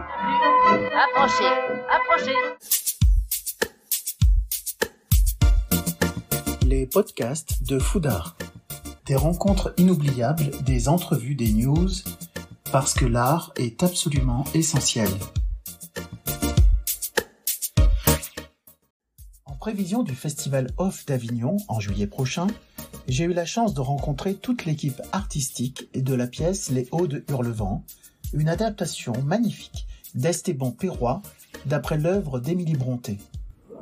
Approchez, approchez. Les podcasts de Foudard. Des rencontres inoubliables, des entrevues, des news, parce que l'art est absolument essentiel. En prévision du festival Off d'Avignon en juillet prochain, j'ai eu la chance de rencontrer toute l'équipe artistique de la pièce Les Hauts de Hurlevent, une adaptation magnifique d'Esteban Perrois d'après l'œuvre d'Émilie Bronté.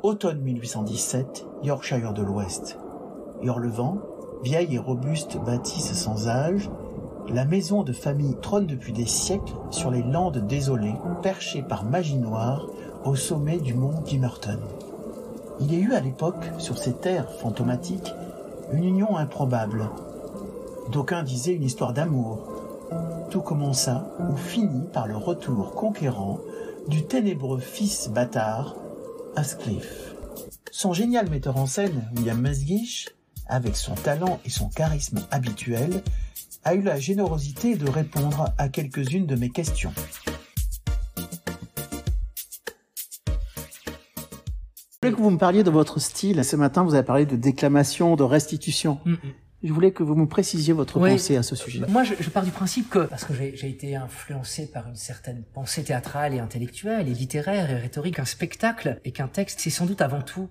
Automne 1817, Yorkshire de l'Ouest. Hurlevent, vieille et robuste bâtisse sans âge, la maison de famille trône depuis des siècles sur les landes désolées, perchées par magie noire au sommet du mont Gimmerton. Il y a eu à l'époque, sur ces terres fantomatiques, une union improbable. D'aucuns disaient une histoire d'amour. Tout commença ou finit par le retour conquérant du ténébreux fils bâtard, Ascliffe. Son génial metteur en scène, William Mesguich, avec son talent et son charisme habituel, a eu la générosité de répondre à quelques-unes de mes questions. Je voulais que vous me parliez de votre style. Ce matin, vous avez parlé de déclamation, de restitution. Mm. Je voulais que vous me précisiez votre Oui. pensée à ce sujet. Moi, je, je pars du principe que, parce que j'ai j'ai été influencé par une certaine pensée théâtrale et intellectuelle et littéraire et rhétorique, un spectacle et qu'un texte, c'est sans doute avant tout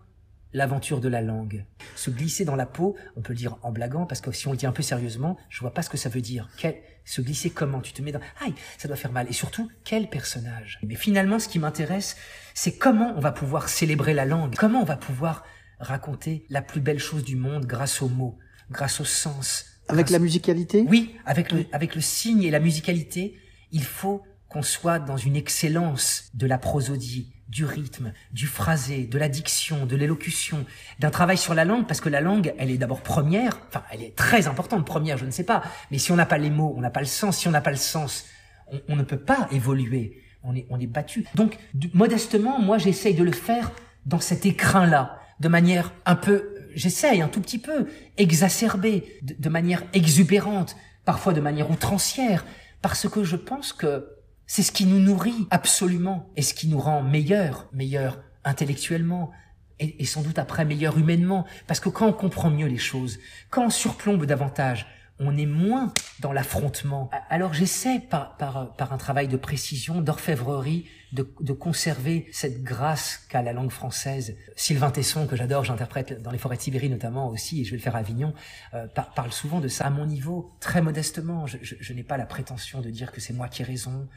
l'aventure de la langue. Se glisser dans la peau, on peut le dire en blaguant, parce que si on le dit un peu sérieusement, je vois pas ce que ça veut dire. Quel, se glisser comment? Tu te mets dans... Aïe, ça doit faire mal. Et surtout, quel personnage? Mais finalement, ce qui m'intéresse, c'est comment on va pouvoir célébrer la langue, comment on va pouvoir raconter la plus belle chose du monde grâce aux mots, grâce au sens, Avec grâce la musicalité? Oui, avec le, avec le signe et la musicalité, il faut qu'on soit dans une excellence de la prosodie, du rythme, du phrasé, de la diction, de l'élocution, d'un travail sur la langue, parce que la langue, elle est d'abord première, enfin, elle est très importante, première, je ne sais pas, mais si on n'a pas les mots, on n'a pas le sens, si on n'a pas le sens, on, on ne peut pas évoluer, on est, on est battu. Donc, modestement, moi, j'essaye de le faire dans cet écrin-là, de manière un peu, j'essaye un tout petit peu, exacerbée, de, de manière exubérante, parfois de manière outrancière, parce que je pense que c'est ce qui nous nourrit absolument et ce qui nous rend meilleurs, meilleurs intellectuellement et, et sans doute après meilleurs humainement. Parce que quand on comprend mieux les choses, quand on surplombe davantage, on est moins dans l'affrontement. Alors j'essaie par, par, par un travail de précision, d'orfèvrerie, de, de conserver cette grâce qu'a la langue française. Sylvain Tesson, que j'adore, j'interprète dans les forêts de Sibérie notamment aussi, et je vais le faire à Avignon, euh, par- parle souvent de ça à mon niveau, très modestement. Je, je, je n'ai pas la prétention de dire que c'est moi qui ai raison.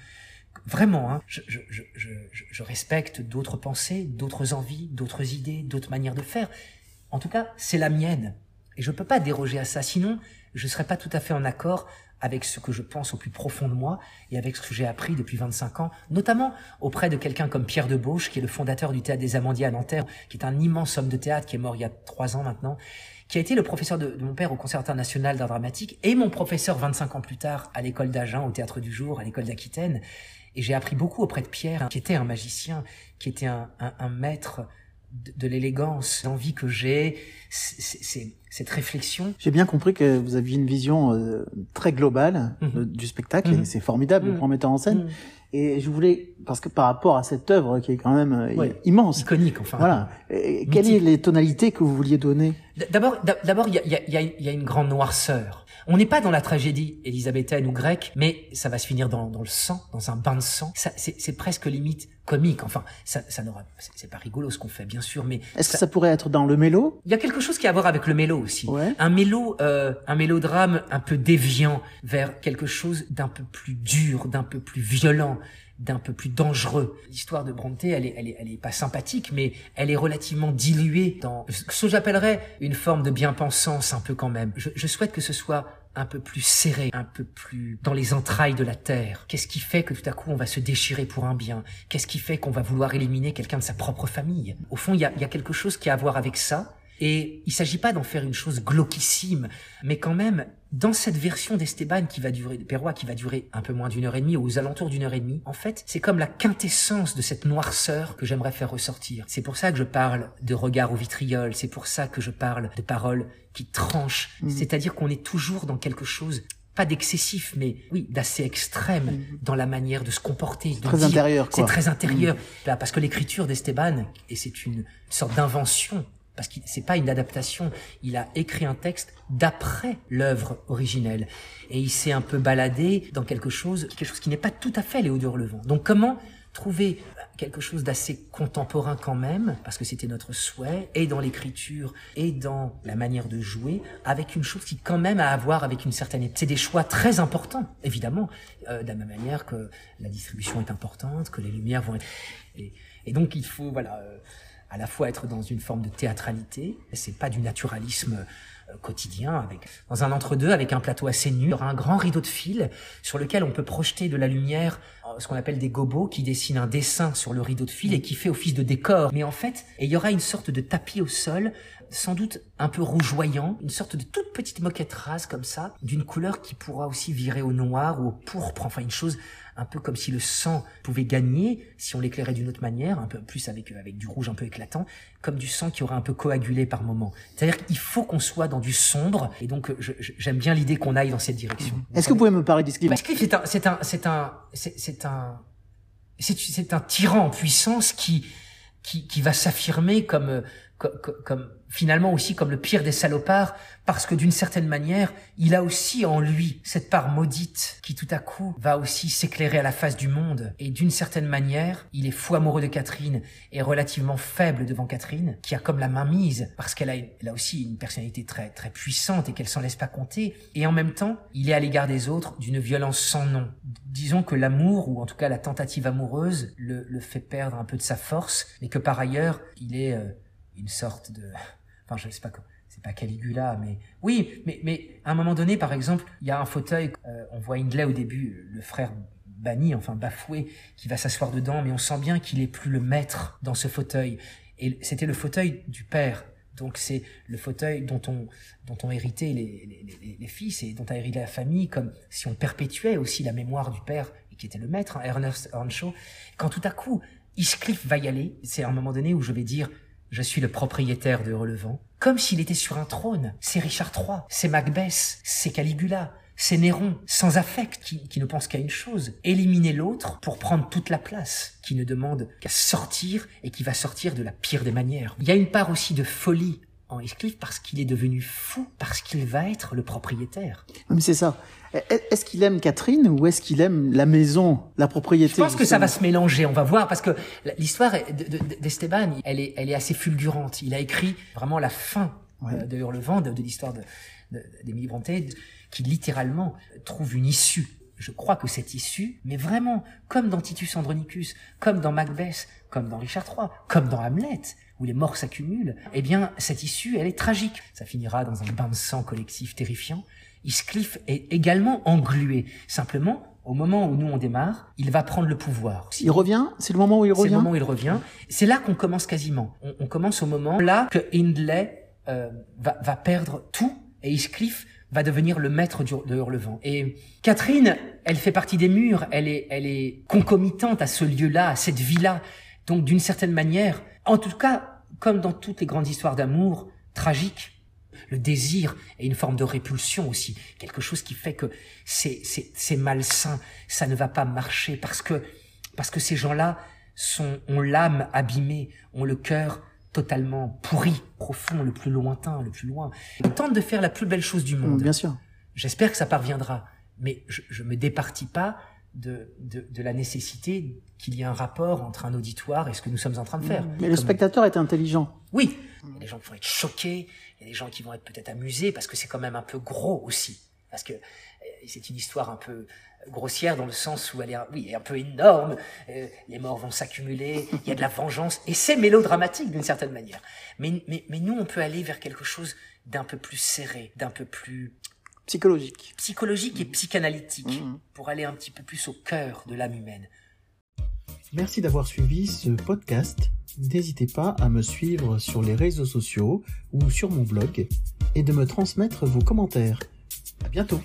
Vraiment, hein, je- je respecte d'autres pensées, d'autres envies, d'autres idées, d'autres manières de faire. En tout cas, c'est la mienne. Et je ne peux pas déroger à ça, sinon je ne serais pas tout à fait en accord avec ce que je pense au plus profond de moi et avec ce que j'ai appris depuis 25 ans, notamment auprès de quelqu'un comme Pierre Debauche, qui est le fondateur du Théâtre des Amandiers à Nanterre, qui est un immense homme de théâtre, qui est mort il y a trois ans maintenant, qui a été le professeur de, de mon père au Conservatoire national d'art dramatique et mon professeur 25 ans plus tard à l'école d'Agen, au Théâtre du Jour, à l'école d'Aquitaine. Et j'ai appris beaucoup auprès de Pierre, qui était un magicien, qui était un maître de, de l'élégance, l'envie que j'ai, c'est- cette réflexion. J'ai bien compris que vous aviez une vision euh, très globale Mhm. de- du spectacle Mhm. et c'est formidable Mhm. pour un metteur en scène. Et je voulais, parce que par rapport à cette œuvre qui est quand même euh, Ouais. immense, Iconique, enfin. voilà, et quelles sont les tonalités que vous vouliez donner? D'abord, d'a- d'abord, il y a, y, a, y a- une grande noirceur. On n'est pas dans la tragédie élisabéthaine ou grecque, mais ça va se finir dans, dans le sang, dans un bain de sang. C'est presque limite comique. Enfin, ça, ça n'aura, c'est, c'est pas rigolo ce qu'on fait, bien sûr, mais Est-ce que ça pourrait être dans le mélo? Il y a quelque chose qui a à voir avec le mélo aussi. Ouais. Un mélo, euh, un mélodrame un peu déviant vers quelque chose d'un peu plus dur, d'un peu plus violent, d'un peu plus dangereux. L'histoire de Brontë, elle est, elle est, elle est pas sympathique, mais elle est relativement diluée dans ce que j'appellerais une forme de bien-pensance un peu quand même. Je, je souhaite que ce soit un peu plus serré, un peu plus dans les entrailles de la terre. Qu'est-ce qui fait que tout à coup on va se déchirer pour un bien? Qu'est-ce qui fait qu'on va vouloir éliminer quelqu'un de sa propre famille? Au fond, il y a, y a quelque chose qui a à voir avec ça. Et il s'agit pas d'en faire une chose glauquissime, mais quand même, dans cette version d'Esteban qui va durer, de Perrois qui va durer un peu moins d'une heure et demie, aux alentours d'une heure et demie, en fait, c'est comme la quintessence de cette noirceur que j'aimerais faire ressortir. C'est pour ça que je parle de regard au vitriol, c'est pour ça que je parle de paroles qui tranchent, c'est-à-dire qu'on est toujours dans quelque chose pas d'excessif, mais oui, d'assez extrême Mhm. dans la manière de se comporter. de Très intérieur, C'est quoi. très intérieur. Là, parce que l'écriture d'Esteban, et c'est une sorte d'invention, parce que c'est pas une adaptation, il a écrit un texte d'après l'œuvre originelle. Et il s'est un peu baladé dans quelque chose, quelque chose qui n'est pas tout à fait Léo de Relevant. Donc comment trouver quelque chose d'assez contemporain quand même, parce que c'était notre souhait, et dans l'écriture, et dans la manière de jouer, avec une chose qui quand même a à voir avec une certaine... C'est des choix très importants, évidemment, euh, de la même manière que la distribution est importante, que les lumières vont être... Et, et donc il faut, voilà, euh, à la fois être dans une forme de théâtralité, c'est pas du naturalisme euh, quotidien, avec dans un entre-deux avec un plateau assez nu, un grand rideau de fil sur lequel on peut projeter de la lumière, ce qu'on appelle des gobos, qui dessinent un dessin sur le rideau de fil et qui fait office de décor. Mais en fait, il y aura une sorte de tapis au sol, sans doute un peu rougeoyant, une sorte de toute petite moquette rase comme ça, d'une couleur qui pourra aussi virer au noir ou au pourpre, enfin une chose un peu comme si le sang pouvait gagner, si on l'éclairait d'une autre manière, un peu plus avec, avec du rouge un peu éclatant, comme du sang qui aurait un peu coagulé par moment. C'est-à-dire qu'il faut qu'on soit dans du sombre, et donc je- j'aime bien l'idée qu'on aille dans cette direction. Est-ce que vous pouvez me parler d'Esquif Parce que c'est un, c'est un, c'est un, c'est c'est un, c'est c'est un tyran en puissance qui, qui, qui va s'affirmer comme, euh, co- co- comme, finalement aussi comme le pire des salopards, parce que d'une certaine manière, il a aussi en lui cette part maudite qui tout à coup va aussi s'éclairer à la face du monde. Et d'une certaine manière, il est fou amoureux de Catherine et relativement faible devant Catherine, qui a comme la main mise, parce qu'elle a, elle a aussi une personnalité très, très puissante et qu'elle s'en laisse pas compter. Et en même temps, il est à l'égard des autres d'une violence sans nom. Disons que l'amour, ou en tout cas la tentative amoureuse, le, le fait perdre un peu de sa force, mais que par ailleurs, il est euh, une sorte de... Enfin, je sais pas. C'est pas Caligula, mais oui, mais mais à un moment donné, par exemple, il y a un fauteuil. euh, on voit Hindley au début, le frère banni, enfin bafoué, qui va s'asseoir dedans, mais on sent bien qu'il est plus le maître dans ce fauteuil. Et c'était le fauteuil du père. Donc c'est le fauteuil dont on dont ont hérité les, fils et dont a hérité la famille, comme si on perpétuait aussi la mémoire du père qui était le maître, hein, Ernest Earnshaw. Quand tout à coup, Heathcliff va y aller, c'est un moment donné où je vais dire je suis le propriétaire de Relevant, comme s'il était sur un trône. C'est Richard III, c'est Macbeth, c'est Caligula, c'est Néron, sans affect, qui, qui ne pense qu'à une chose, éliminer l'autre pour prendre toute la place, qui ne demande qu'à sortir et qui va sortir de la pire des manières. Il y a une part aussi de folie en Heathcliff parce qu'il est devenu fou, parce qu'il va être le propriétaire. Mais c'est ça. Est- Est-ce qu'il aime Catherine ou est-ce qu'il aime la maison, la propriété Je pense que ça va se mélanger, on va voir, parce que l'histoire de- de- d'Esteban, elle est, elle est assez fulgurante. Il a écrit vraiment la fin Ouais. euh, de Hurlevent, de, de l'histoire de- de- d'Émilie Brontë, qui littéralement trouve une issue. Je crois que cette issue, mais vraiment, comme dans Titus Andronicus, comme dans Macbeth, comme dans Richard III, comme dans Hamlet, où les morts s'accumulent, eh bien, cette issue, elle est tragique. Ça finira dans un bain de sang collectif terrifiant. Heathcliff est également englué. Simplement, au moment où nous on démarre, il va prendre le pouvoir. Il revient? C'est le moment où il C'est le revient? moment où il revient. C'est là qu'on commence quasiment. On, on commence au moment là que Hindley euh, va, va perdre tout et Heathcliff va devenir le maître du, de Hurlevent. Et Catherine, elle fait partie des murs. Elle est, elle est concomitante à ce lieu-là, à cette vie-là. Donc d'une certaine manière, en tout cas, comme dans toutes les grandes histoires d'amour tragiques, le désir est une forme de répulsion aussi, quelque chose qui fait que c'est c'est c'est malsain, ça ne va pas marcher parce que parce que ces gens-là sont ont l'âme abîmée, ont le cœur totalement pourri, profond, le plus lointain, le plus loin. Tente de faire la plus belle chose du Hum, monde. Bien sûr. J'espère que ça parviendra, mais je, je me départis pas de, de, de la nécessité qu'il y ait un rapport entre un auditoire et ce que nous sommes en train de faire. Mais le spectateur est intelligent. oui, il y a des gens qui vont être choqués, il y a des gens qui vont être peut-être amusés parce que c'est quand même un peu gros aussi. Parce que euh, c'est une histoire un peu grossière dans le sens où elle est, un- oui, un peu énorme. euh, les morts vont s'accumuler, il y a de la vengeance et c'est mélodramatique d'une certaine manière. Mais, mais, mais nous, on peut aller vers quelque chose d'un peu plus serré, d'un peu plus Psychologique. psychologique et psychanalytique Mhm. pour aller un petit peu plus au cœur de l'âme humaine. Merci d'avoir suivi ce podcast. N'hésitez pas à me suivre sur les réseaux sociaux ou sur mon blog et de me transmettre vos commentaires. À bientôt.